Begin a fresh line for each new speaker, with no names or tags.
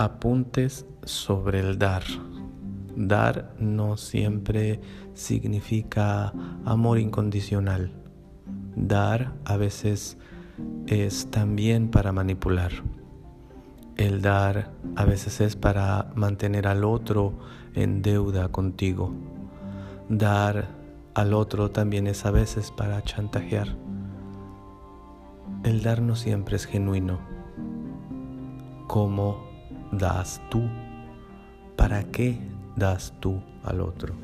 Apuntes sobre el dar. Dar no siempre significa amor incondicional. Dar a veces es también para manipular. El dar a veces es para mantener al otro en deuda contigo. Dar al otro también es a veces para chantajear. El dar no siempre es genuino. ¿Cómo das tú? ¿Para qué das tú al otro?